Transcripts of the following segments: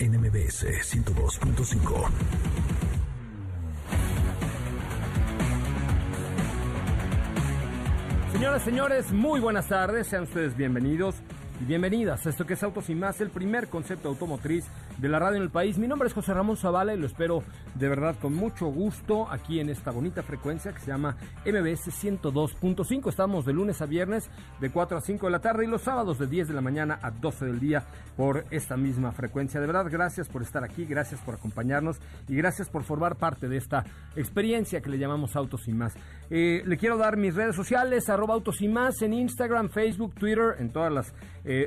NMBS 102.5. Señoras, señores, muy buenas tardes, sean ustedes bienvenidos y bienvenidas a esto que es Autos y más, el primer concepto automotriz de la radio en el país. Mi nombre es José Ramón Zavala y lo espero de verdad con mucho gusto aquí en esta bonita frecuencia que se llama MBS 102.5. Estamos de lunes a viernes de 4 a 5 de la tarde y los sábados de 10 de la mañana a 12 del día por esta misma frecuencia. De verdad, gracias por estar aquí, gracias por acompañarnos y gracias por formar parte de esta experiencia que le llamamos Autos y más. Eh, le quiero dar mis redes sociales, arroba Autos y más en Instagram, Facebook, Twitter, en todas las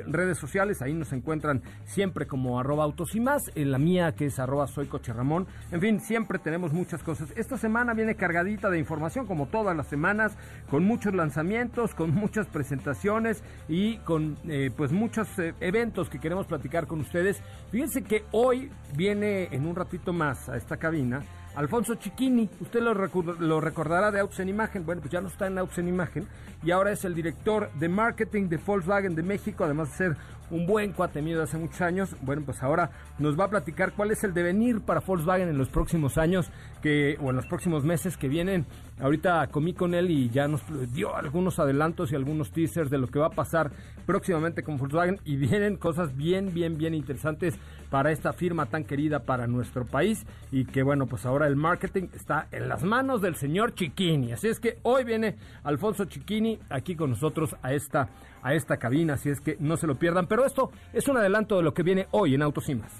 redes sociales. Ahí nos encuentran siempre como arroba Autos y más, en la mía que es arroba soy coche Ramón. En fin, siempre tenemos muchas cosas. Esta semana viene cargadita de información, como todas las semanas, con muchos lanzamientos, con muchas presentaciones y con eh, pues muchos eh, eventos que queremos platicar con ustedes. Fíjense que hoy viene en un ratito más a esta cabina. Alfonso Chiquini, usted lo, recordará de Autos en Imagen, bueno, pues ya no está en Autos en Imagen y ahora es el director de marketing de Volkswagen de México, además de ser un buen cuate mío de hace muchos años. Bueno, pues ahora nos va a platicar cuál es el devenir para Volkswagen en los próximos años que, o en los próximos meses que vienen. Ahorita comí con él y ya nos dio algunos adelantos y algunos teasers de lo que va a pasar próximamente con Volkswagen y vienen cosas bien, bien, bien interesantes para esta firma tan querida para nuestro país y que bueno, pues ahora el marketing está en las manos del señor Chiquini. Así es que hoy viene Alfonso Chiquini aquí con nosotros a esta a esta cabina, así es que no se lo pierdan. Pero esto es un adelanto de lo que viene hoy en Autos y Más.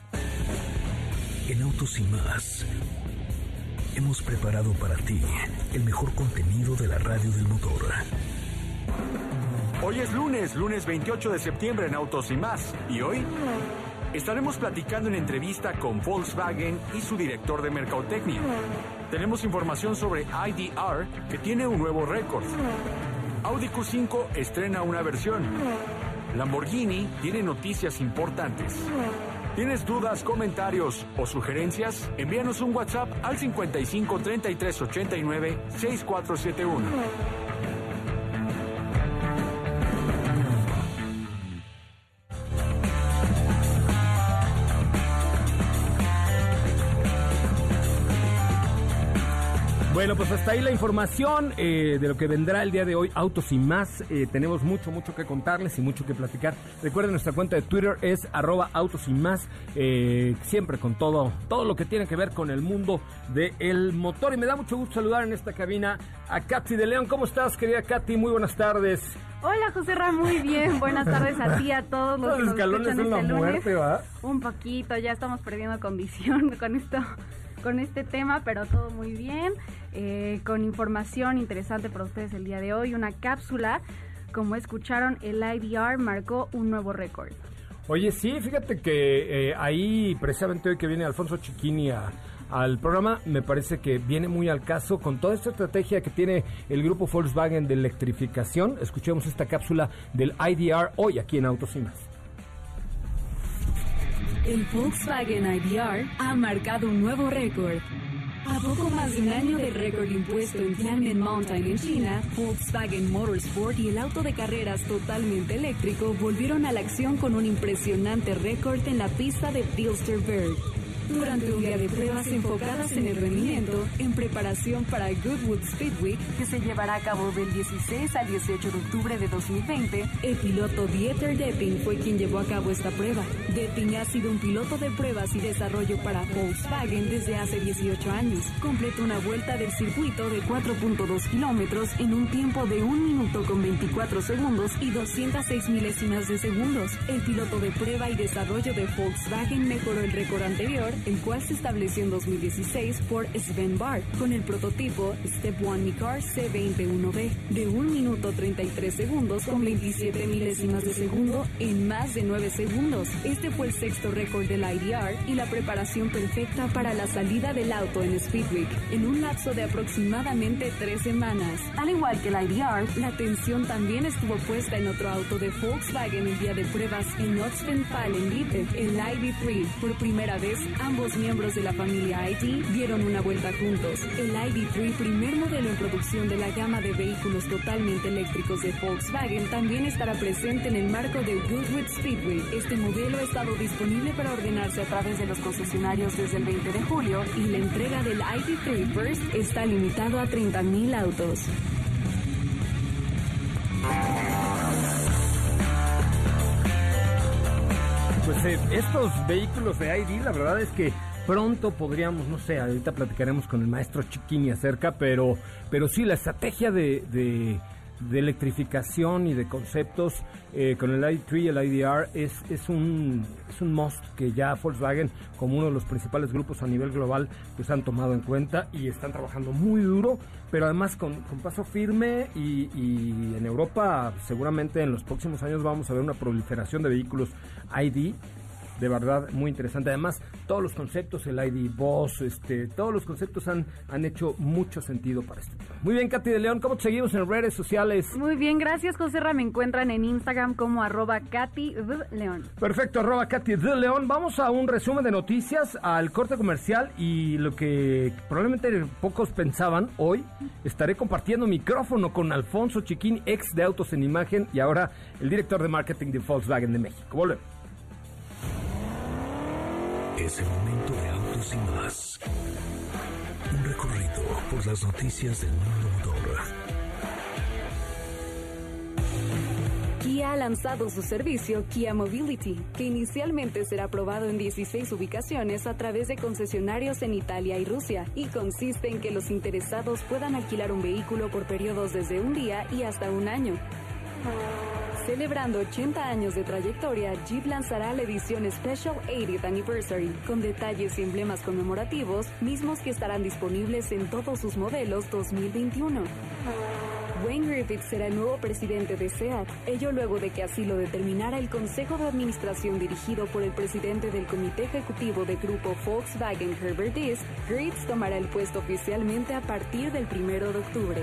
En Autos y Más hemos preparado para ti el mejor contenido de la radio del motor. Hoy es lunes, lunes 28 de septiembre en Autos y Más. Y hoy estaremos platicando en entrevista con Volkswagen y su director de Mercadotecnia. Tenemos información sobre IDR que tiene un nuevo récord. Audi Q5 estrena una versión. Lamborghini tiene noticias importantes. ¿Tienes dudas, comentarios o sugerencias? Envíanos un WhatsApp al 55 33 89 6471. Bueno, pues hasta ahí la información eh, de lo que vendrá el día de hoy, Autos y más. Eh, tenemos mucho, mucho que contarles y mucho que platicar. Recuerden, nuestra cuenta de Twitter es arroba Autos y más, eh, siempre con todo, todo lo que tiene que ver con el mundo del motor. Y me da mucho gusto saludar en esta cabina a Katy de León. ¿Cómo estás, querida Katy? Muy buenas tardes. Hola José Ramón, muy bien. Buenas tardes a ti, a todos los, los escalones son la este muerte, ¿va? Un poquito, ya estamos perdiendo condición con esto con este tema, pero todo muy bien, eh, con información interesante para ustedes el día de hoy, una cápsula, como escucharon, el IDR marcó un nuevo récord. Oye, sí, fíjate que eh, ahí precisamente hoy que viene Alfonso Chiquini al programa, me parece que viene muy al caso con toda esta estrategia que tiene el grupo Volkswagen de electrificación. Escuchemos esta cápsula del IDR hoy aquí en Autos y Más. El Volkswagen IDR ha marcado un nuevo récord. A poco más de un año del récord impuesto en Tianmen Mountain en China, Volkswagen Motorsport y el auto de carreras totalmente eléctrico volvieron a la acción con un impresionante récord en la pista de Bilsterberg. Durante un día de pruebas enfocadas en el rendimiento, en preparación para Goodwood Speedway, que se llevará a cabo del 16 al 18 de octubre de 2020, el piloto Dieter Depping fue quien llevó a cabo esta prueba. Depping ha sido un piloto de pruebas y desarrollo para Volkswagen desde hace 18 años. Completó una vuelta del circuito de 4.2 kilómetros en un tiempo de 1 minuto con 24 segundos y 206 milésimas de segundos. El piloto de prueba y desarrollo de Volkswagen mejoró el récord anterior, el cual se estableció en 2016 por Sven Bar con el prototipo Step One Micar C201B de 1 minuto 33 segundos con 27 milésimas de segundo en más de 9 segundos. Este fue el sexto récord del IDR y la preparación perfecta para la salida del auto en Speedweek en un lapso de aproximadamente tres semanas. Al igual que el IDR, la atención también estuvo puesta en otro auto de Volkswagen el día de pruebas en Oxford-Fallen el ID3. Por primera vez, ambos miembros de la familia ID dieron una vuelta juntos. El ID3, primer modelo en producción de la gama de vehículos totalmente eléctricos de Volkswagen, también estará presente en el marco de Goodwood Speedway. Este modelo ha estado disponible para ordenarse a través de los concesionarios desde el 20 de julio y la entrega del ID3 First está limitado a 30.000 autos. Pues eh, estos vehículos de ID, la verdad es que pronto podríamos, no sé, ahorita platicaremos con el maestro Chiquini acerca, pero, pero sí, la estrategia de, de, electrificación y de conceptos eh, con el ID3 y el IDR es, es, un, es un must que ya Volkswagen, como uno de los principales grupos a nivel global, pues han tomado en cuenta y están trabajando muy duro, pero además con, con paso firme y, y en Europa seguramente en los próximos años vamos a ver una proliferación de vehículos ID de verdad muy interesante. Además, todos los conceptos, el ID Boss, este, todos los conceptos han, han hecho mucho sentido para este tema. Muy bien, Katy de León, ¿cómo te seguimos en redes sociales? Muy bien, gracias, José Me encuentran en Instagram como arroba Katy de León. Perfecto, arroba Katy de León. Vamos a un resumen de noticias, al corte comercial y lo que probablemente pocos pensaban, hoy estaré compartiendo micrófono con Alfonso Chiquín, ex de Autos en Imagen y ahora el director de marketing de Volkswagen de México. Volvemos. Es el momento de autos y más. Un recorrido por las noticias del mundo motor. Kia ha lanzado su servicio Kia Mobility, que inicialmente será probado en 16 ubicaciones a través de concesionarios en Italia y Rusia, y consiste en que los interesados puedan alquilar un vehículo por periodos desde un día y hasta un año. Celebrando 80 años de trayectoria, Jeep lanzará la edición Special 80th Anniversary, con detalles y emblemas conmemorativos, mismos que estarán disponibles en todos sus modelos 2021. Wayne Griffith será el nuevo presidente de SEAT, ello luego de que así lo determinara el Consejo de Administración dirigido por el presidente del Comité Ejecutivo de Grupo Volkswagen Herbert Diess. Griffith tomará el puesto oficialmente a partir del 1 de octubre.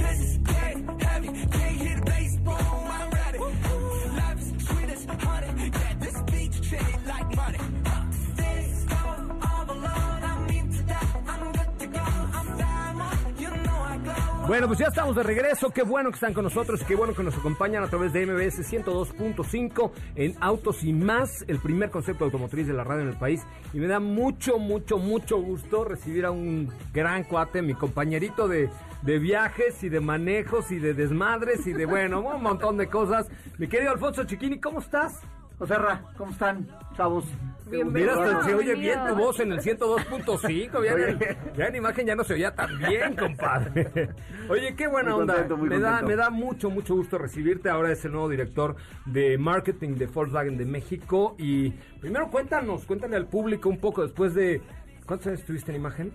Bueno, pues ya estamos de regreso. Qué bueno que están con nosotros y qué bueno que nos acompañan a través de MBS 102.5 en Autos y Más, el primer concepto automotriz de la radio en el país. Y me da mucho, mucho, mucho gusto recibir a un gran cuate, mi compañerito de, de viajes y de manejos y de desmadres y de, bueno, un montón de cosas. Mi querido Alfonso Chiquini, ¿cómo estás? José ¿cómo están, chavos? Bienvenido. Mira, hasta se oye bien tu voz en el 102.5. Ya, en- ya en imagen ya no se oía tan bien, compadre. Oye, qué buena Muy onda. contento, muy me, da, me da mucho, mucho gusto recibirte. Ahora es el nuevo director de marketing de Volkswagen de México. Y primero cuéntanos, cuéntale al público un poco después de... ¿Cuántos años estuviste en imagen?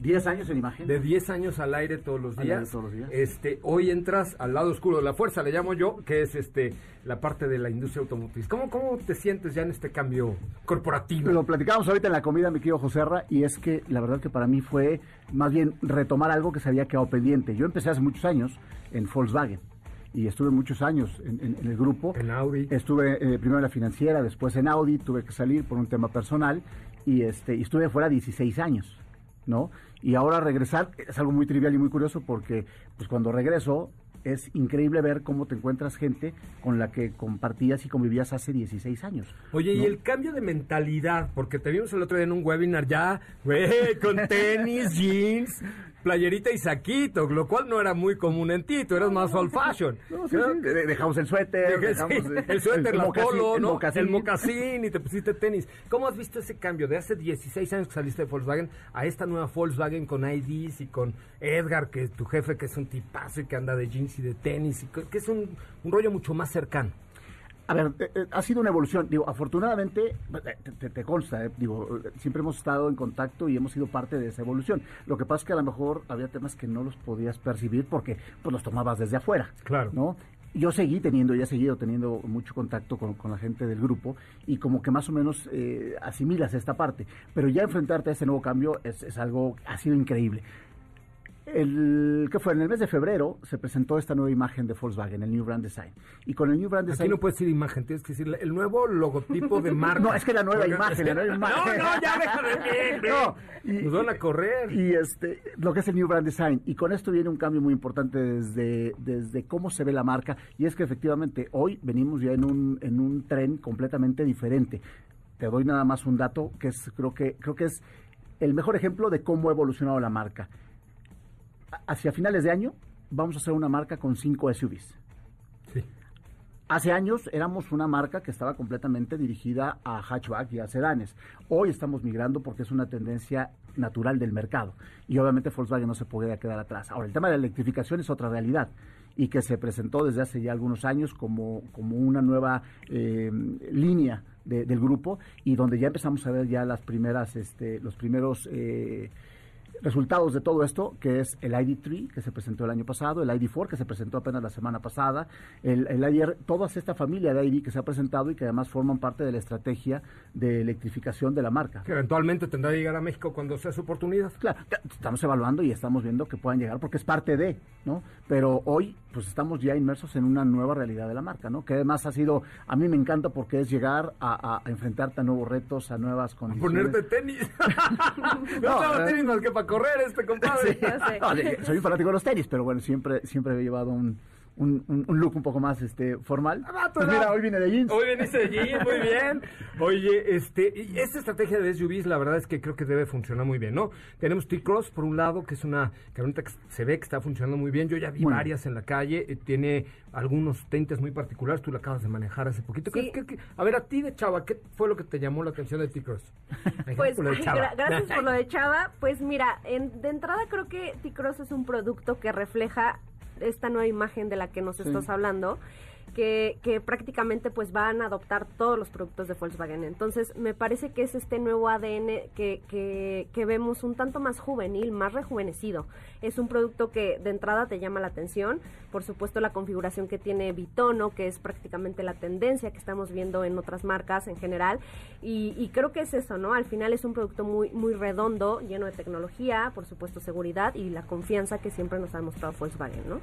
10 años en imagen. De 10 años al aire todos los Al días. aire todos los días. Este, hoy entras al lado oscuro de la fuerza, le llamo yo, que es este la parte de la industria automotriz. ¿Cómo, cómo te sientes ya en este cambio corporativo? Lo platicábamos ahorita en la comida, mi querido Joserra, y es que la verdad que para mí fue más bien retomar algo que se había quedado pendiente. Yo empecé hace muchos años en Volkswagen y estuve muchos años en, en- en el grupo. En Audi. Estuve eh, primero en la financiera, después en Audi, tuve que salir por un tema personal y, este, y estuve fuera 16 años, ¿no? Y ahora regresar es algo muy trivial y muy curioso porque pues cuando regreso es increíble ver cómo te encuentras gente con la que compartías y convivías hace 16 años. Oye, y el cambio de mentalidad, porque te vimos el otro día en un webinar ya, güey, con tenis, jeans, playerita y saquito, lo cual no era muy común en ti, tú eras más old fashion. No, sí, sí, de- Dejamos el suéter, dejamos Sí, el suéter, la mocasín, polo, el ¿no? mocasín. El mocasín y te pusiste tenis. ¿Cómo has visto ese cambio de hace 16 años que saliste de Volkswagen a esta nueva Volkswagen con IDs y con Edgar, que es tu jefe, que es un tipazo y que anda de jeans y de tenis, y que que es un, un rollo mucho más cercano? A ver, eh, eh, ha sido una evolución. Digo, afortunadamente, eh, te, te- te consta, eh, digo, siempre hemos estado en contacto y hemos sido parte de esa evolución. Lo que pasa es que a lo mejor había temas que no los podías percibir porque pues los tomabas desde afuera. Claro. ¿No? Yo seguí teniendo, y he seguido teniendo mucho contacto con, con la gente del grupo y como que más o menos eh, asimilas esta parte. Pero ya enfrentarte a este nuevo cambio es, es algo, ha sido increíble. El, ¿Qué fue? En el mes de febrero se presentó esta nueva imagen de Volkswagen, el New Brand Design. Y con el New Brand Design... Aquí no puedes decir imagen, tienes que decir el nuevo logotipo de marca. No, es que la nueva Porque- imagen, la nueva imagen. No, no, ya déjame bien. No, y- Nos van a correr. Y este, lo que es el New Brand Design. Y con esto viene un cambio muy importante desde, desde cómo se ve la marca. Y es que efectivamente hoy venimos ya en un, en un tren completamente diferente. Te doy nada más un dato que es, creo que, creo que es el mejor ejemplo de cómo ha evolucionado la marca. Hacia finales de año vamos a hacer una marca con cinco SUVs. Sí. Hace años éramos una marca que estaba completamente dirigida a hatchback y a sedanes. Hoy estamos migrando porque es una tendencia natural del mercado. Y obviamente Volkswagen no se podía quedar atrás. Ahora, el tema de la electrificación es otra realidad y que se presentó desde hace ya algunos años como, como una nueva eh, línea de- del grupo y donde ya empezamos a ver ya las primeras, este, los primeros... eh, resultados de todo esto, que es el ID3 que se presentó el año pasado, el ID4 que se presentó apenas la semana pasada, el, el IDR, toda esta familia de ID que se ha presentado y que además forman parte de la estrategia de electrificación de la marca. Que eventualmente tendrá que llegar a México cuando sea su oportunidad. Claro, estamos evaluando y estamos viendo que puedan llegar porque es parte de, ¿no? Pero hoy, pues estamos ya inmersos en una nueva realidad de la marca, ¿no? Que además ha sido, a mí me encanta porque es llegar a, a- a enfrentarte a nuevos retos, a nuevas condiciones. Ponerte tenis. no, No, estaba eh. tenis más que para correr este compadre. Sí. Ya sé. No, soy un fanático de los tenis, pero bueno, siempre, siempre he llevado un, un, un- un look un poco más este formal. Ah, Pues mira, hoy vine de jeans. Hoy veniste de jeans, muy bien. Oye, este, y esta estrategia de SUVs, la verdad es que creo que debe funcionar muy bien, ¿no? Tenemos T-Cross, por un lado, que es una que ahorita que se ve que está funcionando muy bien. Yo ya vi varias en la calle, eh, tiene algunos tintes muy particulares, tú la acabas de manejar hace poquito. ¿Qué- Sí. qué- qué- a ver, a ti de chava, ¿qué fue lo que te llamó la atención de T-Cross? Pues Por lo de ay, Chava. gra- gracias por lo de Chava. Pues mira, en- de entrada creo que T-Cross es un producto que refleja esta nueva imagen de la que nos Sí. estás hablando. Que, prácticamente pues van a adoptar todos los productos de Volkswagen. Entonces me parece que es este nuevo ADN que, que, que vemos un tanto más juvenil, más rejuvenecido. Es un producto que de entrada te llama la atención. Por supuesto la configuración que tiene Bitono, que es prácticamente la tendencia que estamos viendo en otras marcas en general. Y, y creo que es eso, ¿no? Al final es un producto muy, muy redondo, lleno de tecnología, por supuesto seguridad y la confianza que siempre nos ha mostrado Volkswagen, ¿no?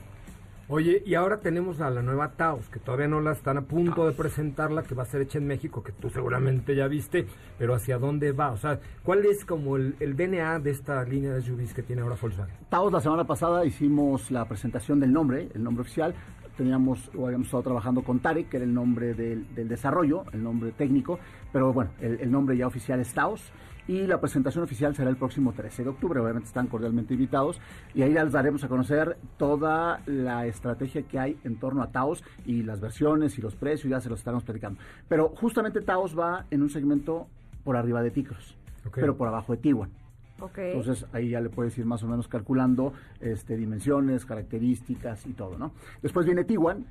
Oye, y ahora tenemos a la nueva Taos, que todavía no la están a punto de presentarla, que va a ser hecha en México, que tú seguramente ya viste, pero ¿hacia dónde va? O sea, ¿cuál es como el, el DNA de esta línea de SUVs que tiene ahora Volkswagen? Taos, la semana pasada hicimos la presentación del nombre, el nombre oficial. Teníamos, o habíamos estado trabajando con Tarek, que era el nombre del, del desarrollo, el nombre técnico, pero bueno, el, el nombre ya oficial es Taos. Y la presentación oficial será el próximo 13 de octubre, obviamente están cordialmente invitados. Y ahí les daremos a conocer toda la estrategia que hay en torno a Taos y las versiones y los precios, ya se los estaremos platicando. Pero justamente Taos va en un segmento por arriba de Ticros, Ok. pero por abajo de Tiguan. Ok. Entonces ahí ya le puedes ir más o menos calculando este, dimensiones, características y todo, ¿no? Después viene Tiguan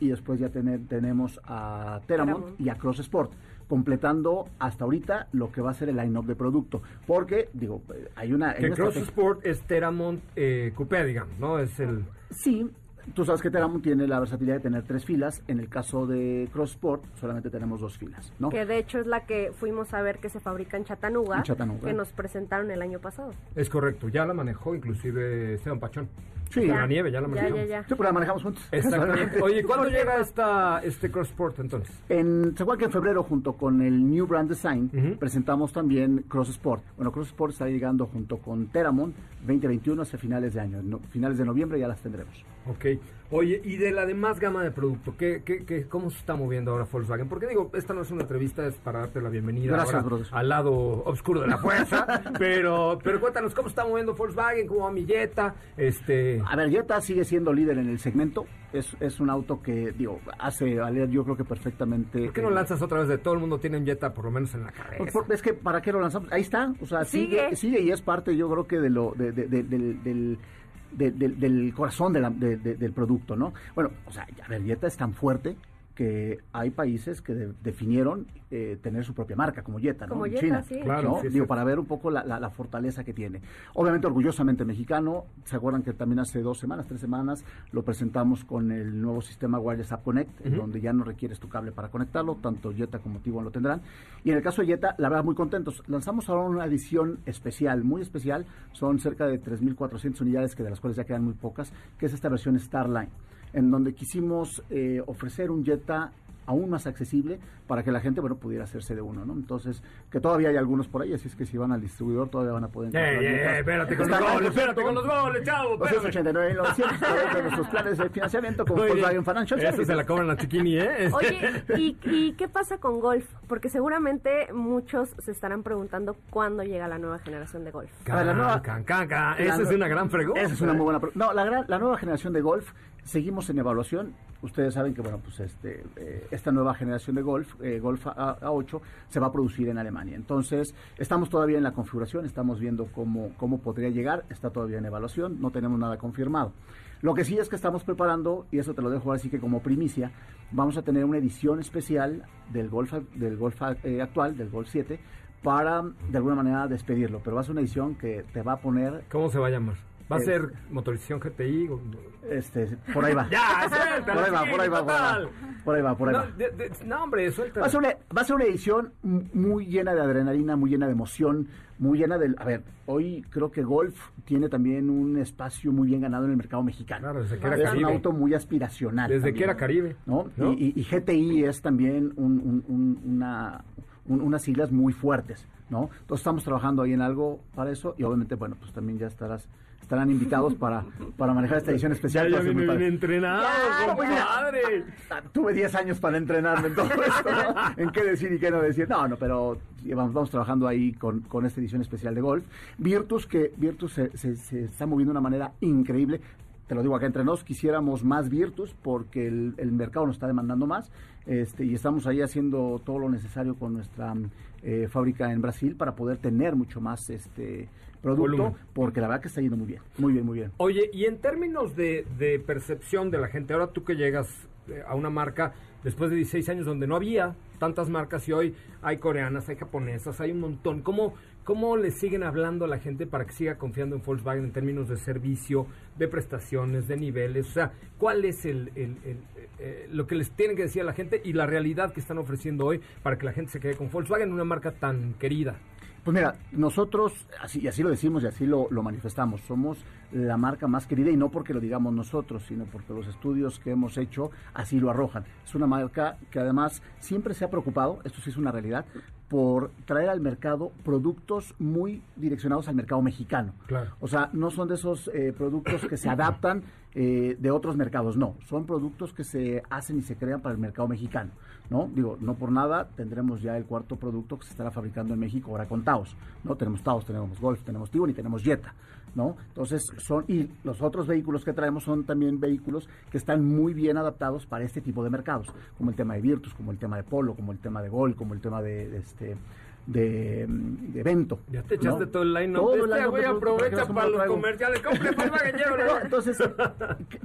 y después ya tener- tenemos a Teramont Teramont. y a Cross Sport, completando hasta ahorita lo que va a ser el line-up de producto. Porque, digo, eh, hay una... hay Que una Cross estrategia- Sport es Teramont eh, Coupé, digamos, ¿no? Es el... Sí, tú sabes que Teramont tiene la versatilidad de tener tres filas. En el caso de Cross Sport solamente tenemos dos filas, ¿no? Que de hecho es la que fuimos a ver que se fabrica en Chattanooga, En Chattanooga. que nos presentaron el año pasado. Es correcto, ya la manejó inclusive Esteban Pachón. Sí. La nieve, ya la manejamos. ya, ya. Sí, pues la manejamos juntos. Exactamente. Oye, ¿cuándo llega esta, este Cross Sport entonces? En, se que en febrero, junto con el New Brand Design, presentamos también Cross Sport. Bueno, Cross Sport está llegando junto con Teramont 2021 hacia finales de año. No- finales de noviembre ya las tendremos. Ok. Oye, y de la demás gama de producto, ¿qué, qué, qué- cómo se está moviendo ahora Volkswagen? Porque digo, esta no es una entrevista, es para darte la bienvenida Gracias, ahora al lado oscuro de la fuerza. pero, pero cuéntanos, ¿cómo está moviendo Volkswagen? ¿Cómo va mi Jetta? Este... A ver, Jetta sigue siendo líder en el segmento. Es, es un auto que, digo, hace valer yo creo que perfectamente... ¿Por qué no eh, lanzas otra vez de todo el mundo tiene un Jetta por lo menos en la cabeza? Pues, por- es que para qué lo lanzamos ahí está o sea sigue Sigue. sigue, y es parte yo creo que de lo de- de- de- del, del, de- del- del corazón de la- de- de- del producto no bueno o sea a ver Jetta es tan fuerte que hay países que de- definieron eh, tener su propia marca como Jetta ¿no? Como En Jetta, China, sí. Claro, ¿no? sí, es digo para ver un poco la, la- la fortaleza que tiene obviamente orgullosamente mexicano se acuerdan que también hace dos semanas tres semanas lo presentamos con el nuevo sistema Wireless App Connect donde ya no requieres tu cable para conectarlo, tanto Jetta como Tiguan lo tendrán. Y en el caso de Jetta, la verdad, muy contentos. Lanzamos ahora una edición especial, muy especial. Son cerca de 3.400 unidades, que de las cuales ya quedan muy pocas, que es esta versión Starline, en donde quisimos eh, ofrecer un Jetta aún más accesible para que la gente, bueno, pudiera hacerse de uno, ¿no? Entonces, que todavía hay algunos por ahí, así es que si van al distribuidor todavía van a poder ¡Eh, encontrar eh, Jettas. eh, espérate con los goles, espérate con los goles, chavo! espérame. 289.900 para ver nuestros planes de financiamiento con. Volkswagen Financial Services. se la cobran a Chiquini, ¿eh? Oye, ¿y, y qué pasa con Golf? Porque seguramente muchos se estarán preguntando cuándo llega la nueva generación de Golf. Ver, la nueva- Can, can, can. La Esa es una gran pregunta. Esa es una muy buena pregunta. No, la, gran- la nueva generación de Golf, seguimos en evaluación. Ustedes saben que, bueno, pues este, eh, esta nueva generación de Golf, eh, Golf A, 8 se va a producir en Alemania. Entonces, estamos todavía en la configuración, estamos viendo cómo, cómo podría llegar, está todavía en evaluación, no tenemos nada confirmado. Lo que sí es que estamos preparando, y eso te lo dejo así que como primicia, vamos a tener una edición especial del Golf, del Golf eh, actual, del Golf 7, para de alguna manera despedirlo. Pero va a ser una edición que te va a poner ¿Cómo se va a llamar? ¿Va a ser motorización GTI? Este, por ahí va. Ya, suéltalo, por ahí va, por ahí va, por ahí va. Por ahí va, por ahí No, va. de- de- no, hombre, suelta. Va a, ser una, va a ser una edición muy llena de adrenalina, muy llena de emoción, muy llena del... A ver, hoy creo que Golf tiene también un espacio muy bien ganado en el mercado mexicano. Claro, desde que era es un auto muy aspiracional. Desde también, que era Caribe. ¿no? ¿no? Y, GTI es también un- un- un- una, un- unas siglas muy fuertes, ¿no? Entonces estamos trabajando ahí en algo para eso y obviamente, bueno, pues también ya estarás estarán invitados para, para manejar esta edición Ya, especial. ya Va a ser muy viene bien entrenado, Ya, pues compadre. Ah, Tuve 10 años para entrenarme en todo esto, ¿no? en qué decir y qué no decir. No, no, pero vamos, vamos trabajando ahí con, con esta edición especial de golf. Virtus, que Virtus se, se- se está moviendo de una manera increíble. Te lo digo acá entre nos, quisiéramos más Virtus porque el, el mercado nos está demandando más este, y estamos ahí haciendo todo lo necesario con nuestra eh, fábrica en Brasil para poder tener mucho más este producto Volumen. porque la verdad que está yendo muy bien, muy bien, muy bien. Oye, y en términos de, de percepción de la gente, ahora tú que llegas eh, a una marca después de 16 años donde no había tantas marcas y hoy hay coreanas, hay japonesas, hay un montón, ¿cómo, cómo le siguen hablando a la gente para que siga confiando en Volkswagen en términos de servicio, de prestaciones, de niveles? O sea, ¿cuál es el, el- el, eh, lo que les tienen que decir a la gente y la realidad que están ofreciendo hoy para que la gente se quede con Volkswagen, una marca tan querida? Pues mira, nosotros, así, y así lo decimos y así lo, lo manifestamos, somos la marca más querida y no porque lo digamos nosotros, sino porque los estudios que hemos hecho así lo arrojan. Es una marca que además siempre se ha preocupado, esto sí es una realidad, por traer al mercado productos muy direccionados al mercado mexicano. Claro. O sea, no son de esos eh, productos que se adaptan eh, de otros mercados, no. Son productos que se hacen y se crean para el mercado mexicano, ¿no? Digo, no por nada tendremos ya el cuarto producto que se estará fabricando en México ahora con Taos, ¿no? Tenemos Taos, tenemos Golf, tenemos Tiguan y tenemos Jetta, ¿no? Entonces, son, y los otros vehículos que traemos son también vehículos que están muy bien adaptados para este tipo de mercados, como el tema de Virtus, como el tema de Polo, como el tema de Gol, como el tema de, de este de, de evento. Ya te echaste ¿no? todo el. Todo el Este güey aprovecha para lo los traigo. comerciales. Compre. No, entonces,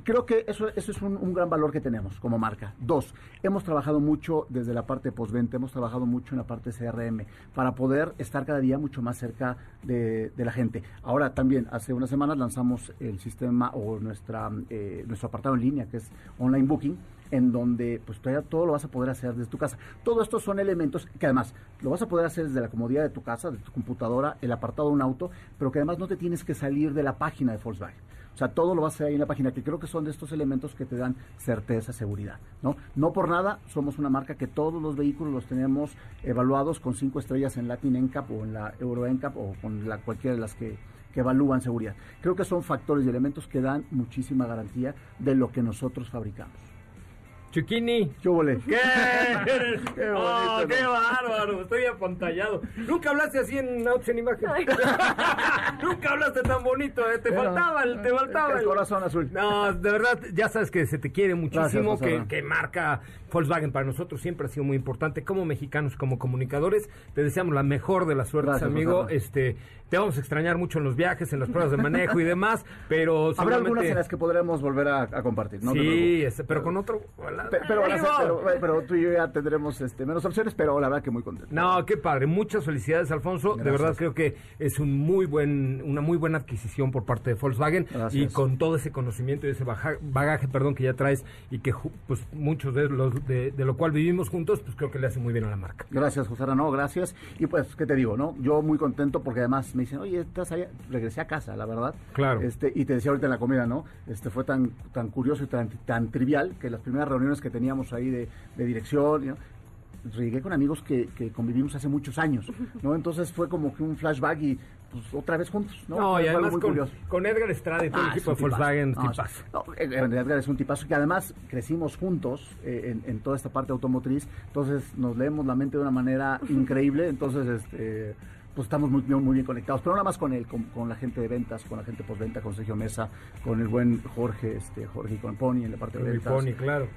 creo que eso, eso es un, un gran valor que tenemos como marca. Dos, hemos trabajado mucho desde la parte postventa, hemos trabajado mucho en la parte CRM para poder estar cada día mucho más cerca de, de la gente. Ahora también, hace unas semanas lanzamos el sistema o nuestra, eh, nuestro apartado en línea, que es Online Booking, en donde pues todavía todo lo vas a poder hacer desde tu casa. Todo esto son elementos que además lo vas a poder hacer desde la comodidad de tu casa, de tu computadora, el apartado de un auto, pero que además no te tienes que salir de la página de Volkswagen. O sea, todo lo vas a hacer ahí en la página, que creo que son de estos elementos que te dan certeza, seguridad, ¿no? No por nada, somos una marca que todos los vehículos los tenemos evaluados con cinco estrellas en Latin NCAP o en la Euro NCAP o con la, cualquiera de las que, que evalúan seguridad. Creo que son factores y elementos que dan muchísima garantía de lo que nosotros fabricamos. Chiquini. ¿Qué? ¿Qué? Qué Oh, bonito, qué ¿no? bárbaro, estoy apantallado. Nunca hablaste así en Autos en Imagen. Nunca hablaste tan bonito, eh, te Pero, faltaba, el- te faltaba. el corazón azul. No, de verdad, ya sabes que se te quiere muchísimo, que marca Volkswagen para nosotros siempre ha sido muy importante. Como mexicanos, como comunicadores, te deseamos la mejor de las suertes, Gracias, amigo. Este, te vamos a extrañar mucho en los viajes, en las pruebas de manejo y demás, pero Habrá algunas en las que podremos volver a, a compartir, ¿no? sí, este, pero con otro... Pe- Pero, tú y yo ya tendremos este, menos opciones, pero la verdad que muy contento. No, qué padre. Muchas felicidades, Alfonso. De verdad creo que es un muy buen, una muy buena adquisición por parte de Volkswagen Gracias. y con todo ese conocimiento y ese baja- bagaje, perdón, que ya traes y que pues muchos de los de, de lo cual vivimos juntos, pues creo que le hace muy bien a la marca. Gracias, José no, gracias. Y pues, ¿qué te digo, no? Yo muy contento porque además me dicen, oye, estás allá. Regresé a casa, la verdad. Claro. Este, y te decía ahorita en la comida, ¿no? Este, fue tan, tan curioso y tan, tan trivial que las primeras reuniones que teníamos ahí de, de dirección, ¿no? Llegué con amigos que, que convivimos hace muchos años, ¿no? Entonces fue como que un flashback y pues otra vez juntos, ¿no? No, y además con, con Edgar Estrada y todo el Ah, equipo de. Volkswagen, No, tipazo. no, Edgar es un tipazo que además crecimos juntos eh, en, en toda esta parte automotriz, entonces nos leemos la mente de una manera increíble, entonces este pues estamos muy, muy bien conectados, pero nada más con él, con, con la gente de ventas, con la gente postventa, con Sergio Mesa, con el buen Jorge, este Jorge con Pony en la parte de ventas. Pony, claro.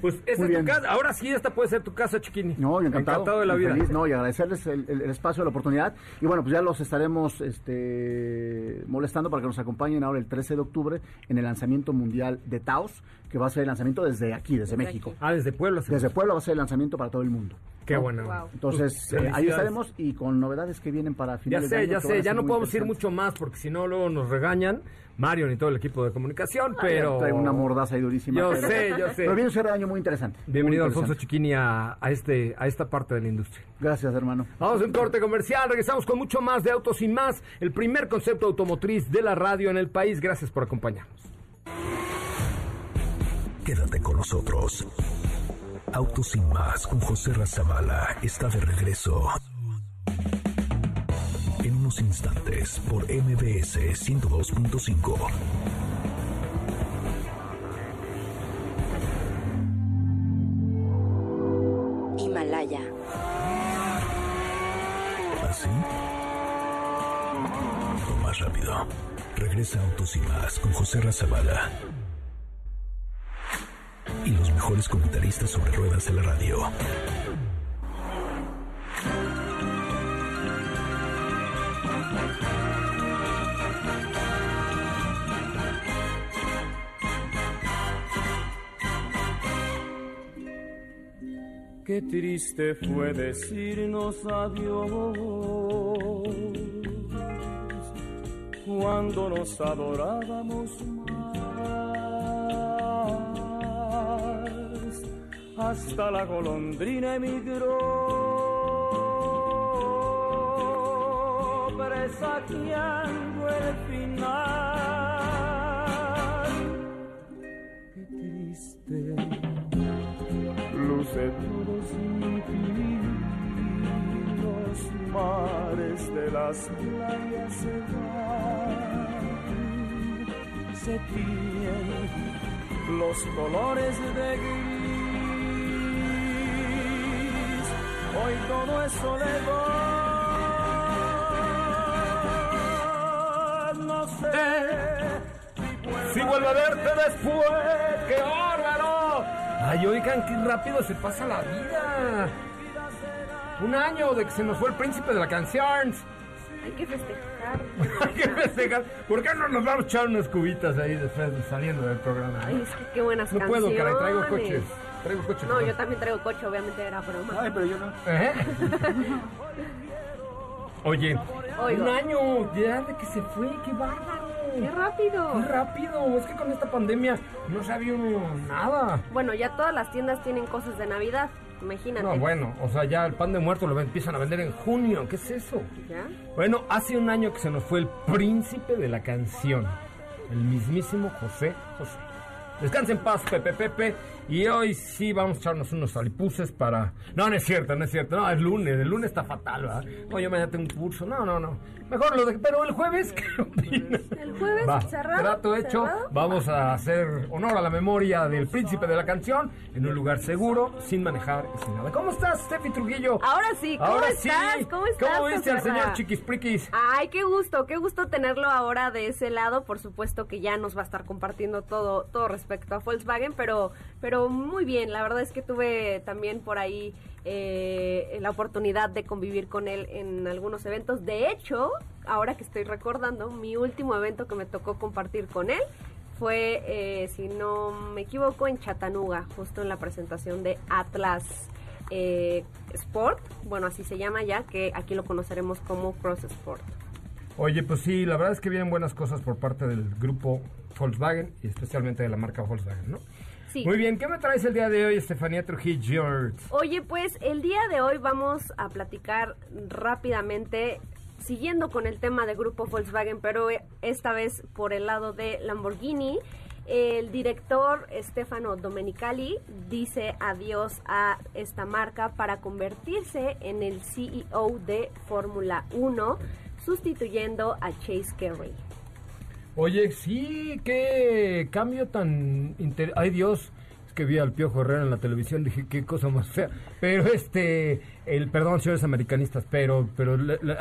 Pues esta es tu casa. Ahora sí, esta puede ser tu casa, Chiquini. No, yo encantado. de la vida. feliz, no, y agradecerles el, el- el espacio, la oportunidad. Y bueno, pues ya los estaremos este, molestando para que nos acompañen ahora el 13 de octubre en el lanzamiento mundial de Taos, que va a ser el lanzamiento desde aquí, desde, México. Ah, desde Puebla. Desde Puebla va a ser el lanzamiento para todo el mundo. Qué ¿no? bueno. Wow. Entonces, Pues, eh, ahí estaremos y con novedades que vienen para Ya finales de sé, año. ya sé, ya no podemos ir mucho más porque si no luego nos regañan Mario y todo el equipo de comunicación, Ah, pero... ya Traigo una mordaza ahí durísima. Yo pero- sé, yo sé. Pero viene un cierre de año muy interesante. Bienvenido muy Alfonso. Chiquini a, a este, a esta parte de la industria. Gracias, hermano. Vamos a un corte comercial, regresamos con mucho más de Autos y Más, el primer concepto automotriz de la radio en el país. Gracias por acompañarnos. Quédate con nosotros. Autos sin más con José Razabala está de regreso. En unos instantes por MBS 102.5. Himalaya. ¿Así? O más rápido. Regresa Autos y más con José Razabala. Y los mejores comentaristas sobre ruedas de la radio. Qué triste fue decirnos adiós cuando nos adorábamos Hasta la golondrina emigró, presagiando el final. Qué triste luce todo ti. Los mares de las playas se van, se tiñen los colores de gris. Hoy todo es soledad, no sé. Si vuelvo a verte después, qué bárbaro. Ay, oigan, qué rápido se pasa la vida. Un año de que se nos fue el príncipe de la canción. Hay que festejar. Hay que festejar. ¿Por qué no nos vamos a echar unas cubitas ahí después de- saliendo del programa? Ay, es que qué buenas no canciones. puedo, caray, traigo coches. Traigo coches. No, yo también traigo coche, obviamente era broma. Ay, pero yo no. ¿Eh? Oye, Oigo. un año ya de que se fue, qué bárbaro. ¡Qué rápido! Qué rápido, es que con esta pandemia no sabía uno nada. Bueno, ya todas las tiendas tienen cosas de Navidad, imagínate. No, bueno, o sea, ya el pan de muerto lo empiezan a vender en junio, ¿qué es eso? ¿Ya? Bueno, hace un año que se nos fue el príncipe de la canción, el mismísimo José José. Descansa en paz, Pepe Pepe. Y hoy sí vamos a echarnos unos alipuses para... No, no es cierto, no es cierto. No, es lunes, el lunes está fatal, ¿verdad? No, yo mañana tengo un curso. No, no, no. Mejor lo de... Pero el jueves, ¿qué opinas? El jueves Va, cerrado. trato hecho. cerrado. Vamos a hacer honor a la memoria del príncipe de la canción en un lugar seguro, sin manejar y sin nada. ¿Cómo estás, Steffi Trujillo? Ahora sí, ¿cómo Ahora estás? sí. ¿Cómo estás? ¿Cómo viste al señor Chiquispriquis? Ay, qué gusto, qué gusto tenerlo ahora de ese lado. Por supuesto que ya nos va a estar compartiendo todo, todo respecto a Volkswagen, pero, pero muy bien. La verdad es que tuve también por ahí eh, la oportunidad de convivir con él en algunos eventos. De hecho, ahora que estoy recordando, mi último evento que me tocó compartir con él fue, eh, si no me equivoco, en Chattanooga, justo en la presentación de Atlas eh, Sport, bueno, así se llama ya, que aquí lo conoceremos como Cross Sport. Oye, pues sí, la verdad es que vienen buenas cosas por parte del grupo Volkswagen y especialmente de la marca Volkswagen, ¿no? Sí. Muy bien, ¿qué me traes el día de hoy, Estefanía Trujillo? Oye, pues el día de hoy vamos a platicar rápidamente, siguiendo con el tema de grupo Volkswagen, pero eh, esta vez por el lado de Lamborghini. El director Stefano Domenicali dice adiós a esta marca para convertirse en el CEO de Fórmula 1, sustituyendo a Chase Carey. Oye, sí, qué cambio tan... inter- Ay, Dios, que vi al Piojo Herrera en la televisión, dije, qué cosa más fea. Pero este, el perdón, señores americanistas, pero pero le- le-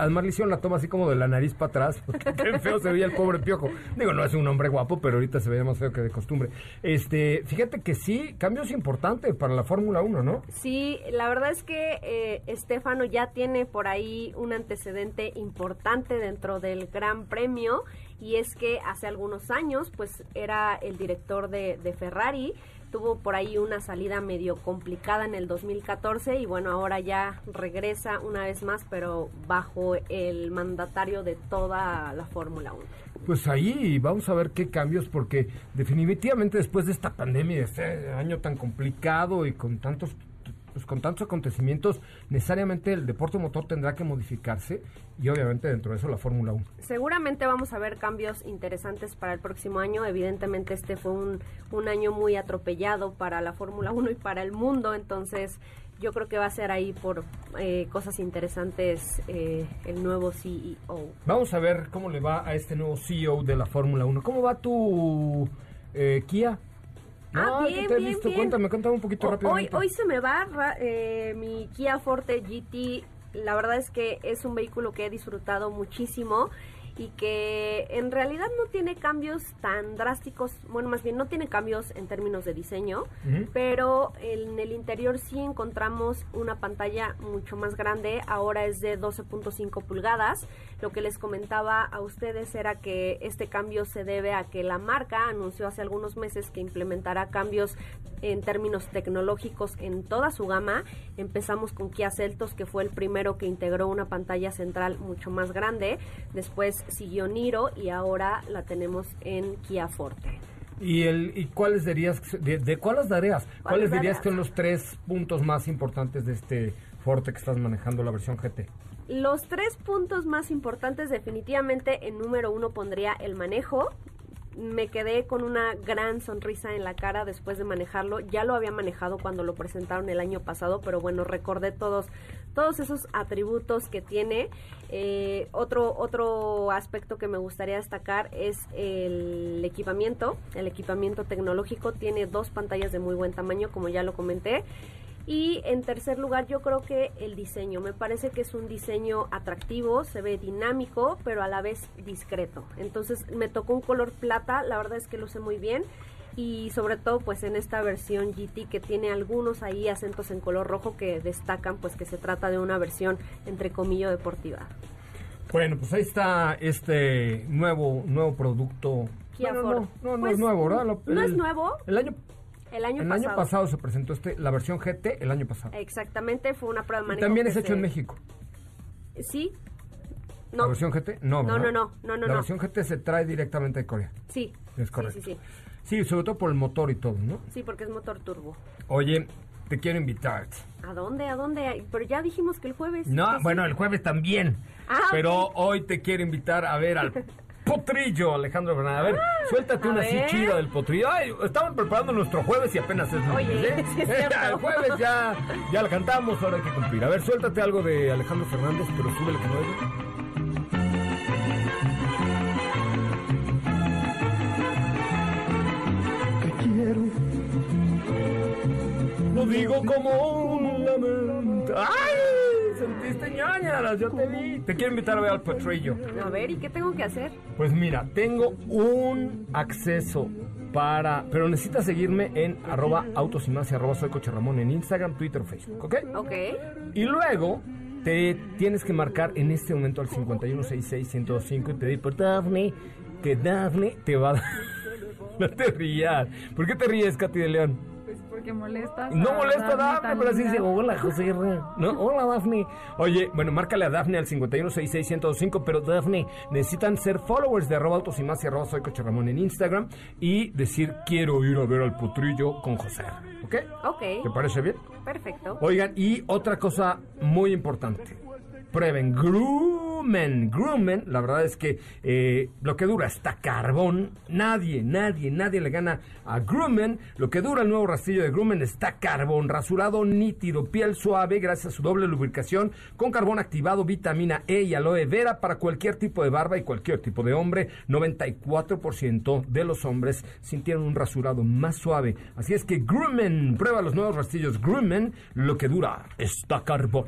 la toma así como de la nariz para atrás, qué feo se veía el pobre Piojo. Digo, no es un hombre guapo, pero ahorita se veía más feo que de costumbre. Este, fíjate que sí, cambios importantes para la Fórmula 1, ¿no? Sí, la verdad es que eh, Estefano ya tiene por ahí un antecedente importante dentro del Gran Premio y es que hace algunos años pues era el director de Ferrari, tuvo por ahí una salida medio complicada en el 2014 y bueno, ahora ya regresa una vez más pero bajo el mandatario de toda la Fórmula 1. Pues ahí vamos a ver qué cambios, porque definitivamente después de esta pandemia, de este año tan complicado y con tantos pues con tantos acontecimientos, necesariamente el deporte motor tendrá que modificarse y obviamente dentro de eso la Fórmula 1. Seguramente vamos a ver cambios interesantes para el próximo año. Evidentemente este fue un, un año muy atropellado para la Fórmula 1 y para el mundo, entonces yo creo que va a ser ahí por eh, cosas interesantes eh, el nuevo CEO. Vamos a ver cómo le va a este nuevo CEO de la Fórmula 1. ¿Cómo va tu eh, Kia? Ah, No, bien, ¿qué te he bien, visto? bien. Cuéntame, cuéntame un poquito Hoy, rápidamente. hoy se me va eh, mi Kia Forte GT. La verdad es que es un vehículo que he disfrutado muchísimo y que en realidad no tiene cambios tan drásticos, bueno, más bien no tiene cambios en términos de diseño, pero en el interior sí encontramos una pantalla mucho más grande, ahora es de 12.5 pulgadas. Lo que les comentaba a ustedes era que este cambio se debe a que la marca anunció hace algunos meses que implementará cambios en términos tecnológicos en toda su gama. Empezamos con Kia Celtos, que fue el primero que integró una pantalla central mucho más grande. Después siguió Niro y ahora la tenemos en Kia Forte. ¿Y, el, ¿Y cuáles dirías, de, de cuáles darías? ¿Cuáles ¿Cuáles dirías que son los tres puntos más importantes de este Forte que estás manejando, la versión GT? Los tres puntos más importantes definitivamente en número uno pondría el manejo. Me quedé con una gran sonrisa en la cara después de manejarlo. Ya lo había manejado cuando lo presentaron el año pasado, pero bueno, recordé todos, todos esos atributos que tiene. Eh, otro, otro aspecto que me gustaría destacar es el equipamiento. El equipamiento tecnológico tiene dos pantallas de muy buen tamaño, como ya lo comenté. Y en tercer lugar, yo creo que el diseño. Me parece que es un diseño atractivo, se ve dinámico, pero a la vez discreto. Entonces me tocó un color plata, la verdad es que luce muy bien. y sobre todo pues en esta versión GT que tiene algunos ahí acentos en color rojo que destacan pues que se trata de una versión entre comillas deportiva. Bueno, pues ahí está este nuevo nuevo producto. Kia no, no, no Pues, es nuevo, ¿verdad? No es nuevo. El año, El año el pasado. año pasado se presentó este, la versión GT el año pasado. Exactamente, fue una prueba de Y manejo. también que es hecho se- en México. Sí. ¿La versión GT? No, No, no, no, no, no, La versión GT se trae directamente de Corea. Sí. Es correcto. Sí, sí, sí. Sí, sobre todo por el motor y todo, ¿no? Sí, porque es motor turbo. Oye, te quiero invitar. ¿A dónde? ¿A dónde? Pero ya dijimos que el jueves. No, bueno, el jueves también. Ah, pero hoy te quiero invitar a ver al potrillo, Alejandro Fernández. A ver, suéltate a una así chida del potrillo. Ay, estaban preparando nuestro jueves y apenas es lunes, Oye, ¿eh? sí es el jueves ya, ya la cantamos, ahora hay que cumplir. A ver, suéltate algo de Alejandro Fernández, pero súbele que no quiero. Lo digo como un lamento. ¡Ay! Yo te vi. Te quiero invitar a ver al potrillo. A ver, ¿y qué tengo que hacer? Pues mira, tengo un acceso para... Pero necesitas seguirme en arroba autos y más y arroba soy Coche Ramón en Instagram, Twitter, Facebook, ¿ok? Ok. Y luego te tienes que marcar en este momento al 5166-105 y pedir por Daphne, que Daphne te va a dar... No te rías. ¿Por qué te ríes, Katy de León? Porque molesta. No molesta a Dafne, pero así dice, hola José R. No, hola Dafne. Oye, bueno, márcale a Dafne al 51661025, pero Dafne, necesitan ser followers de arroba autos y más y arroba soy Coche Ramón en Instagram y decir quiero ir a ver al potrillo con José R. ¿Ok? Ok. ¿Te parece bien? Perfecto. Oigan, y otra cosa muy importante. Prueben Groomen. Groomen, la verdad es que eh, lo que dura hasta carbón. Nadie, nadie, nadie le gana a Groomen. Lo que dura el nuevo rastrillo de Groomen está carbón. Rasurado nítido, piel suave gracias a su doble lubricación con carbón activado, vitamina E y aloe vera para cualquier tipo de barba y cualquier tipo de hombre. 94% de los hombres sintieron un rasurado más suave. Así es que Groomen, prueba los nuevos rastrillos Groomen. Lo que dura está carbón.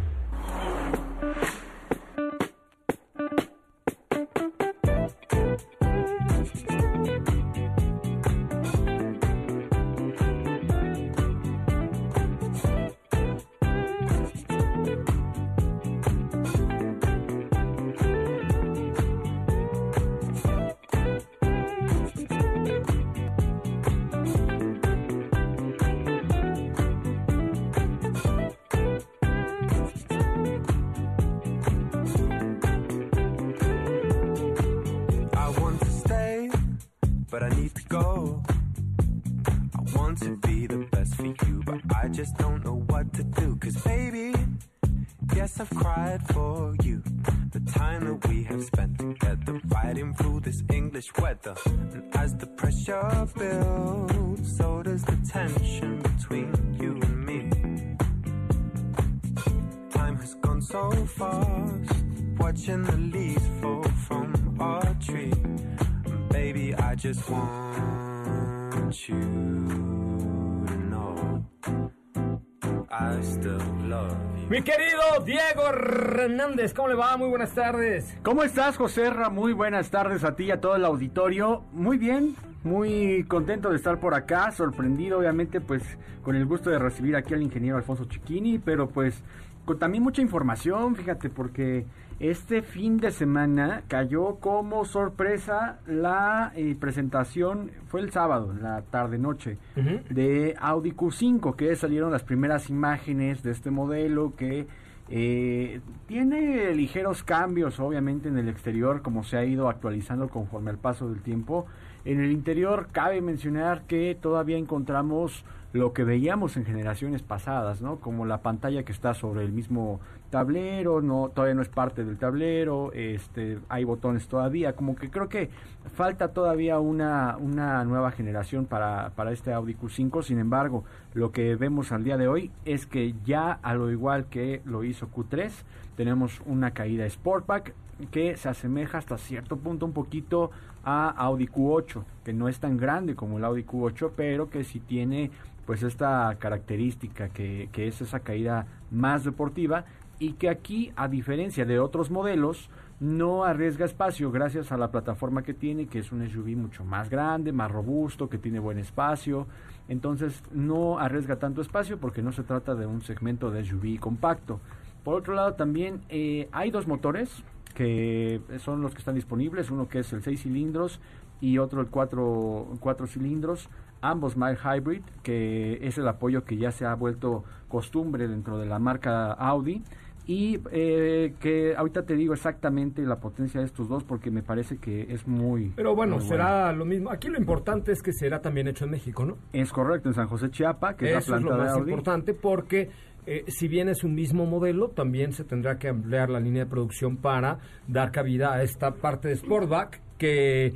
Mi querido Diego Hernández, ¿cómo le va? Muy buenas tardes. ¿Cómo estás, José? Muy buenas tardes a ti y a todo el auditorio. Muy bien, muy contento de estar por acá, sorprendido obviamente pues con el gusto de recibir aquí al ingeniero Alfonso Chiquini, pero pues con también mucha información, fíjate, porque este fin de semana cayó como sorpresa la eh, presentación, fue el sábado, en la tarde-noche, de Audi Q5, que salieron las primeras imágenes de este modelo que eh, tiene ligeros cambios, obviamente, en el exterior, como se ha ido actualizando conforme al paso del tiempo. En el interior, cabe mencionar que todavía encontramos lo que veíamos en generaciones pasadas, ¿no? Como la pantalla que está sobre el mismo tablero, no todavía no es parte del tablero, este hay botones todavía, como que creo que falta todavía una, una nueva generación para, para este Audi Q5, sin embargo, lo que vemos al día de hoy es que ya a lo igual que lo hizo Q3, tenemos una caída Sportback que se asemeja hasta cierto punto un poquito a Audi Q8, que no es tan grande como el Audi Q8, pero que sí tiene pues esta característica que, que es esa caída más deportiva y que aquí, a diferencia de otros modelos, no arriesga espacio gracias a la plataforma que tiene, que es un SUV mucho más grande, más robusto, que tiene buen espacio. Entonces no arriesga tanto espacio porque no se trata de un segmento de SUV compacto. Por otro lado, también eh, hay dos motores que son los que están disponibles, uno que es el 6 cilindros y otro el 4, cuatro cilindros ambos mild hybrid, que es el apoyo que ya se ha vuelto costumbre dentro de la marca Audi. Y eh, que ahorita te digo exactamente la potencia de estos dos porque me parece que es muy... Pero bueno, será lo mismo. Aquí lo importante es que será también hecho en México, ¿no? Es correcto, en San José Chiapa, que es la planta es lo más Audi. importante porque eh, si bien es un mismo modelo, también se tendrá que ampliar la línea de producción para dar cabida a esta parte de Sportback que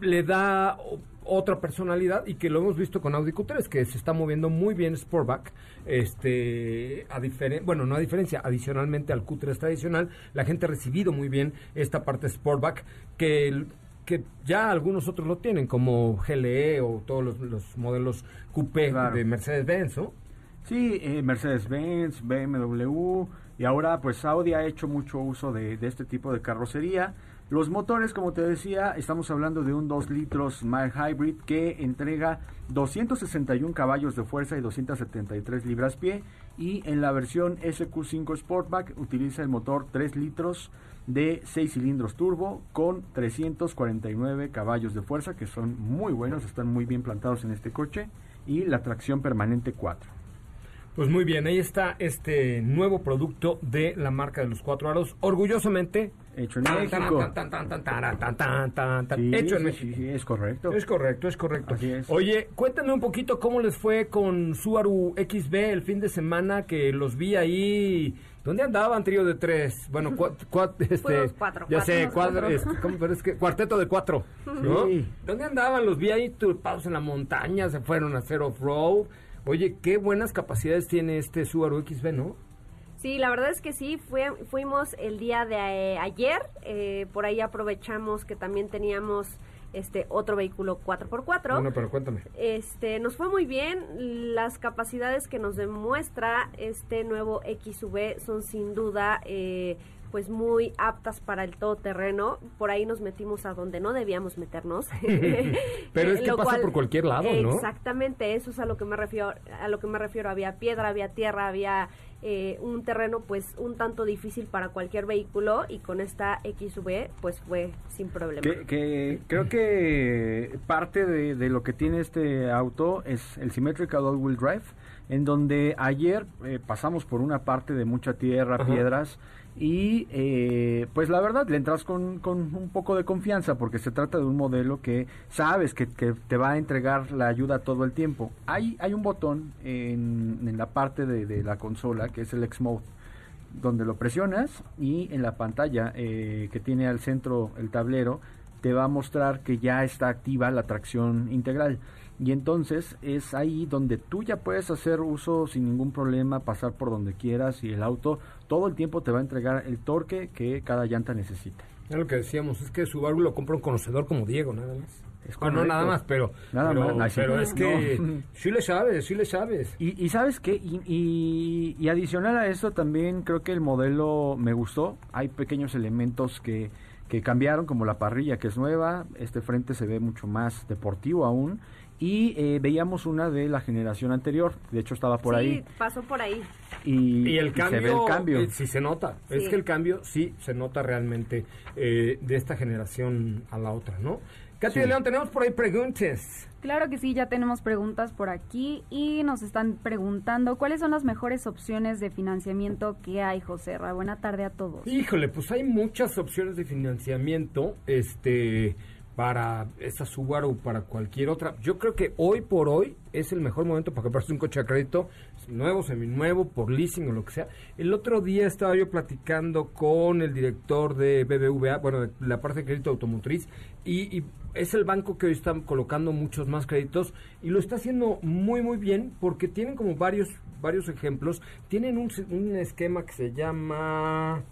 le da otra personalidad y que lo hemos visto con Audi Q3 que se está moviendo muy bien Sportback este a bueno no a diferencia adicionalmente al Q3 tradicional la gente ha recibido muy bien esta parte Sportback que que ya algunos otros lo tienen como GLE o todos los, los modelos coupé de Mercedes-Benz ¿no? Sí, eh, Mercedes-Benz, BMW y ahora pues Audi ha hecho mucho uso de, de este tipo de carrocería los motores, como te decía, estamos hablando de un 2 litros mild hybrid que entrega 261 caballos de fuerza y 273 libras-pie. Y en la versión SQ5 Sportback utiliza el motor 3 litros de 6 cilindros turbo con 349 caballos de fuerza, que son muy buenos, están muy bien plantados en este coche. Y la tracción permanente 4. Pues muy bien, ahí está este nuevo producto de la marca de los cuatro aros, orgullosamente hecho en México. hecho en México. Sí, es correcto. Es correcto, es correcto. Oye, cuéntame un poquito cómo les fue con Subaru XB el fin de semana que los vi ahí. ¿Dónde andaban trío de tres? Bueno, este, cuatro, ya sé, cuatro, este, ¿cómo, pero es que cuarteto de cuatro, ¿no? ¿Dónde andaban? Los vi ahí turpados en la montaña, se fueron a hacer off-road. Oye, qué buenas capacidades tiene este Subaru XB, ¿no? Sí, la verdad es que sí, fue, fuimos el día de eh, ayer, eh, por ahí aprovechamos que también teníamos este otro vehículo 4x4. Bueno, pero cuéntame. Este, nos fue muy bien, las capacidades que nos demuestra este nuevo XV son sin duda eh, pues muy aptas para el todoterreno. Por ahí nos metimos a donde no debíamos meternos. Pero es que pasa por cualquier lado, ¿no? Exactamente, eso es a lo que me refiero. A lo que me refiero. Había piedra, había tierra, había eh, un terreno pues un tanto difícil para cualquier vehículo y con esta XV pues fue sin problema. Que, creo que parte de, lo que tiene este auto es el Symmetrical All Wheel Drive, en donde ayer eh, pasamos por una parte de mucha tierra, piedras y eh, pues la verdad le entras con, con, un poco de confianza porque se trata de un modelo que sabes que, que te va a entregar la ayuda todo el tiempo. Hay, hay un botón en, en la parte de, de, la consola que es el X-Mode donde lo presionas y en la pantalla eh, que tiene al centro el tablero te va a mostrar que ya está activa la tracción integral. Y entonces es ahí donde tú ya puedes hacer uso sin ningún problema, pasar por donde quieras y el auto todo el tiempo te va a entregar el torque que cada llanta necesita. Es lo que decíamos, es que Subaru lo compra un conocedor como Diego, nada más. Es no nada más, pero, nada más, pero es que sí le sabes, sí le sabes. Y, y sabes qué, y, y, adicional a eso también creo que el modelo me gustó. Hay pequeños elementos que, que cambiaron, como la parrilla que es nueva, este frente se ve mucho más deportivo aún y eh, veíamos una de la generación anterior, de hecho estaba por ahí. Sí, pasó por ahí. Y, el cambio, se ve el cambio. Eh, sí se nota, es que el cambio sí se nota realmente eh, de esta generación a la otra, ¿no? Katy de León, tenemos por ahí preguntas. Claro que sí, ya tenemos preguntas por aquí y nos están preguntando cuáles son las mejores opciones de financiamiento que hay, José Buena tarde a todos. Híjole, pues hay muchas opciones de financiamiento, este para esta Subaru para cualquier otra. Yo creo que hoy por hoy es el mejor momento para comprarse un coche a crédito, nuevo, seminuevo, por leasing o lo que sea. El otro día estaba yo platicando con el director de BBVA, bueno, de la parte de crédito automotriz, y, y es el banco que hoy está colocando muchos más créditos y lo está haciendo muy muy bien porque tienen como varios varios ejemplos. Tienen un, un esquema que se llama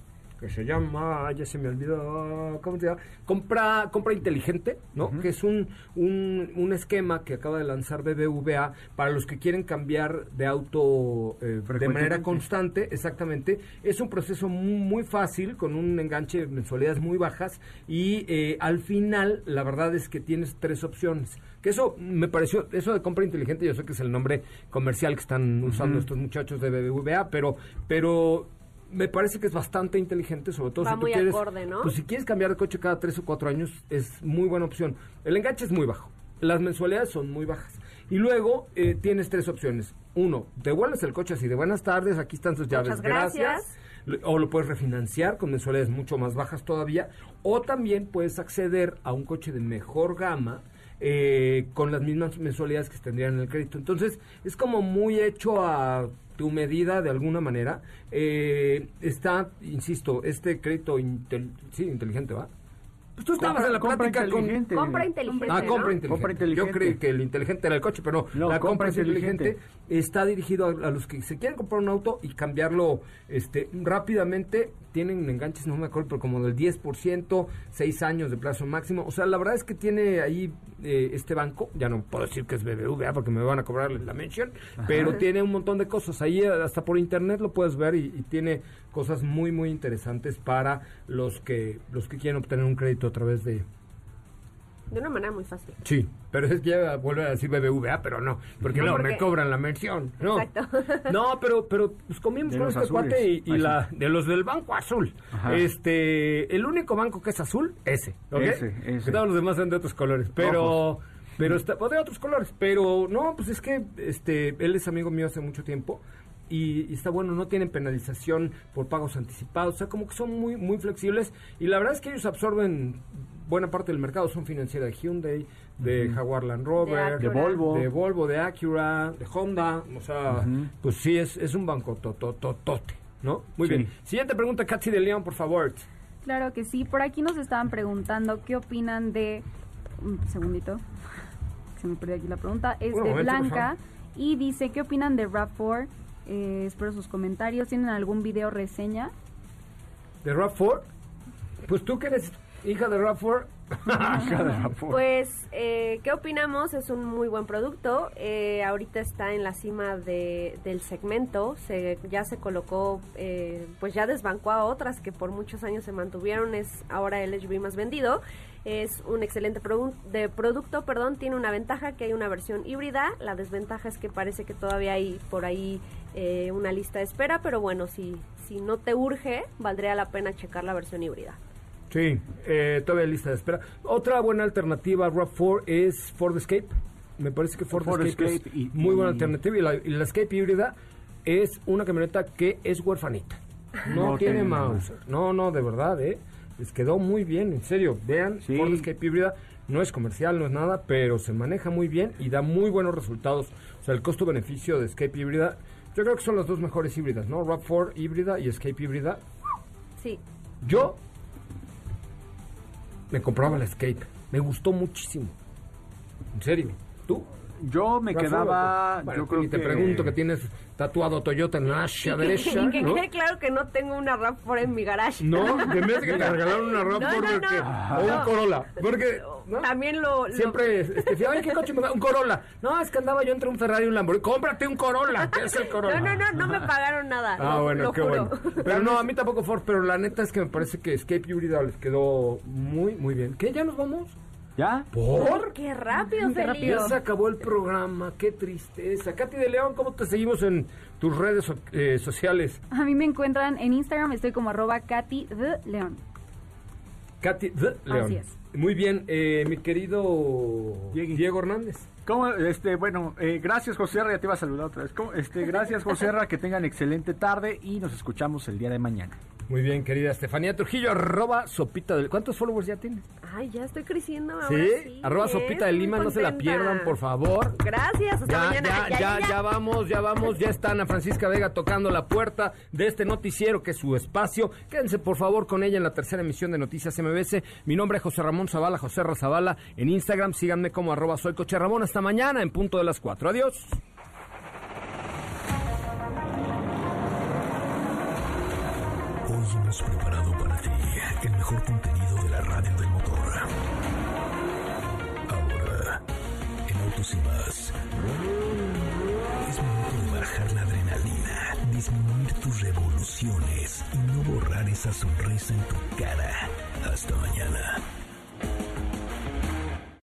que se llama, ya se me olvidó, ¿cómo se llama? Compra, compra inteligente, ¿no? Que es un, un, un, esquema que acaba de lanzar BBVA para los que quieren cambiar de auto eh, de manera constante, exactamente. Es un proceso muy, muy, fácil, con un enganche de mensualidades muy bajas y eh, al final la verdad es que tienes tres opciones. Que eso me pareció, eso de compra inteligente, yo sé que es el nombre comercial que están usando estos muchachos de BBVA, pero, pero me parece que es bastante inteligente, sobre todo Va si tú muy quieres, acorde, ¿no? pues si quieres cambiar de coche cada tres o cuatro años, es muy buena opción. El enganche es muy bajo, las mensualidades son muy bajas. Y luego eh, tienes tres opciones. Uno, devuelves el coche así de buenas tardes, aquí están sus llaves, Muchas gracias. O lo puedes refinanciar con mensualidades mucho más bajas todavía. O también puedes acceder a un coche de mejor gama, eh, con las mismas mensualidades que tendrían en el crédito. Entonces, es como muy hecho a tu medida de alguna manera. Eh, está, insisto, este crédito intel sí, inteligente, ¿va? Pues tú estabas Compra- en la compra plática con... inteligente. Compra inteligente. Ah, ¿no? compra inteligente. Compra inteligente. Yo creí que el inteligente era el coche, pero no. No, la compra compra inteligente, inteligente. está dirigido a, a los que se quieren comprar un auto y cambiarlo este rápidamente. Tienen enganches, no me acuerdo, pero como del 10%, 6 años de plazo máximo. O sea, la verdad es que tiene ahí eh, este banco, ya no puedo decir que es BBVA porque me van a cobrar la mención, pero tiene un montón de cosas. Ahí eh, hasta por internet lo puedes ver y, y tiene cosas muy, muy interesantes para los que, los que quieren obtener un crédito a través de, De una manera muy fácil. Sí, pero es que ya vuelve a decir BBVA, pero no, porque No, no, porque- me cobran la mención. No, Exacto. no pero, pero pues comimos De con los este azules. cuate y, la de los del Banco Azul. Ajá. Este, el único banco que es azul, ese, ¿ok? Ese, ese. Que Todos los demás son de otros colores, pero, pero está, o de otros colores, pero no, pues es que este, él es amigo mío hace mucho tiempo. Y, y está bueno, no tienen penalización por pagos anticipados, o sea, como que son muy muy flexibles y la verdad es que ellos absorben buena parte del mercado, son financiera de Hyundai, de Jaguar Land Rover, De De Volvo. de Volvo, de Acura, de Honda, o sea, pues sí, es, es un banco totototote, ¿no? Muy Sí. bien. Siguiente pregunta, Katy de León, por favor. Claro que sí. Por aquí nos estaban preguntando qué opinan de... Un segundito. Se me perdió aquí la pregunta. Es de momento, Blanca y dice, ¿qué opinan de RAV4? Eh, espero sus comentarios. ¿Tienen algún video reseña? ¿De RAV4? Pues tú que eres hija de RAV4. Hija de la por- Pues, eh, ¿qué opinamos? Es un muy buen producto. Eh, ahorita está en la cima de, del segmento. Se, ya se colocó, eh, pues ya desbancó a otras que por muchos años se mantuvieron. Es ahora el SUV más vendido. Es un excelente produ- de producto, perdón. Tiene una ventaja que hay una versión híbrida. La desventaja es que parece que todavía hay por ahí eh, una lista de espera. Pero bueno, si, si no te urge, valdría la pena checar la versión híbrida. Sí, eh, todavía lista de espera. Otra buena alternativa a RAV4 es Ford Escape. Me parece que Ford, Ford Escape, Escape es y- muy buena y- alternativa. Y la, y la Escape híbrida es una camioneta que es huerfanita. No, No tiene. Mauser. No, no, de verdad, ¿eh? Les quedó muy bien, en serio. Vean, Sí. Ford Escape híbrida no es comercial, no es nada, pero se maneja muy bien y da muy buenos resultados. O sea, el costo-beneficio de Escape híbrida, yo creo que son las dos mejores híbridas, ¿no? RAV4 híbrida y Escape híbrida. Sí, Yo me compraba la Escape. Me gustó muchísimo. En serio. ¿Tú? Yo me Rafa, quedaba. Bueno, yo creo y te que pregunto que tienes tatuado Toyota en la derecha. que ¿no? quede claro que no tengo una RAV4 en mi garage. No, de vez que te regalaron una RAV4 No, no, porque- o un. Corolla. Porque. También lo... lo- siempre, este, fíjate, ¿qué coche me da? Un Corolla. No, es que andaba yo entre un Ferrari y un Lamborghini. Cómprate un Corolla. ¿Qué es el Corolla? No, no, no, no me pagaron nada. Ah, lo- bueno, lo qué juro. bueno. Pero no, a mí tampoco Ford, pero la neta es que me parece que Escape híbrida les quedó muy, muy bien. ¿Qué? ¿Ya nos vamos? ¿Ya? ¿Por? Qué rápido, Qué Felipe. Ya se acabó el programa, qué tristeza. Katy de León, ¿cómo te seguimos en tus redes so- eh, sociales? A mí me encuentran en Instagram, estoy como arroba Katy de León. Katy de León. Así es. Muy bien, eh, mi querido. Diego Hernández. ¿Cómo? Este, bueno, eh, gracias José Ra, ya te iba a saludar otra vez. ¿Cómo? Este, gracias José Ra, que tengan excelente tarde y nos escuchamos el día de mañana. Muy bien, querida Estefanía Trujillo, arroba sopita del... ¿Cuántos followers ya tienes? Ay, ya estoy creciendo ahora ¿Sí? sí. arroba sopita de Lima, no se la pierdan, por favor. Gracias, hasta Ya, mañana. ya, ya, ya vamos, ya vamos, ya está Ana Francisca Vega tocando la puerta de este noticiero que es su espacio. Quédense por favor con ella en la tercera emisión de Noticias MBS. Mi nombre es José Ramón Zavala, José Ra Zavala en Instagram. Síganme como arroba soy Coche Ramón. Hasta mañana en punto de las cuatro. Adiós. Hoy hemos preparado para ti el mejor contenido de la radio del motor. Ahora, en Autos y más, es momento de bajar la adrenalina, disminuir tus revoluciones y no borrar esa sonrisa en tu cara. Hasta mañana.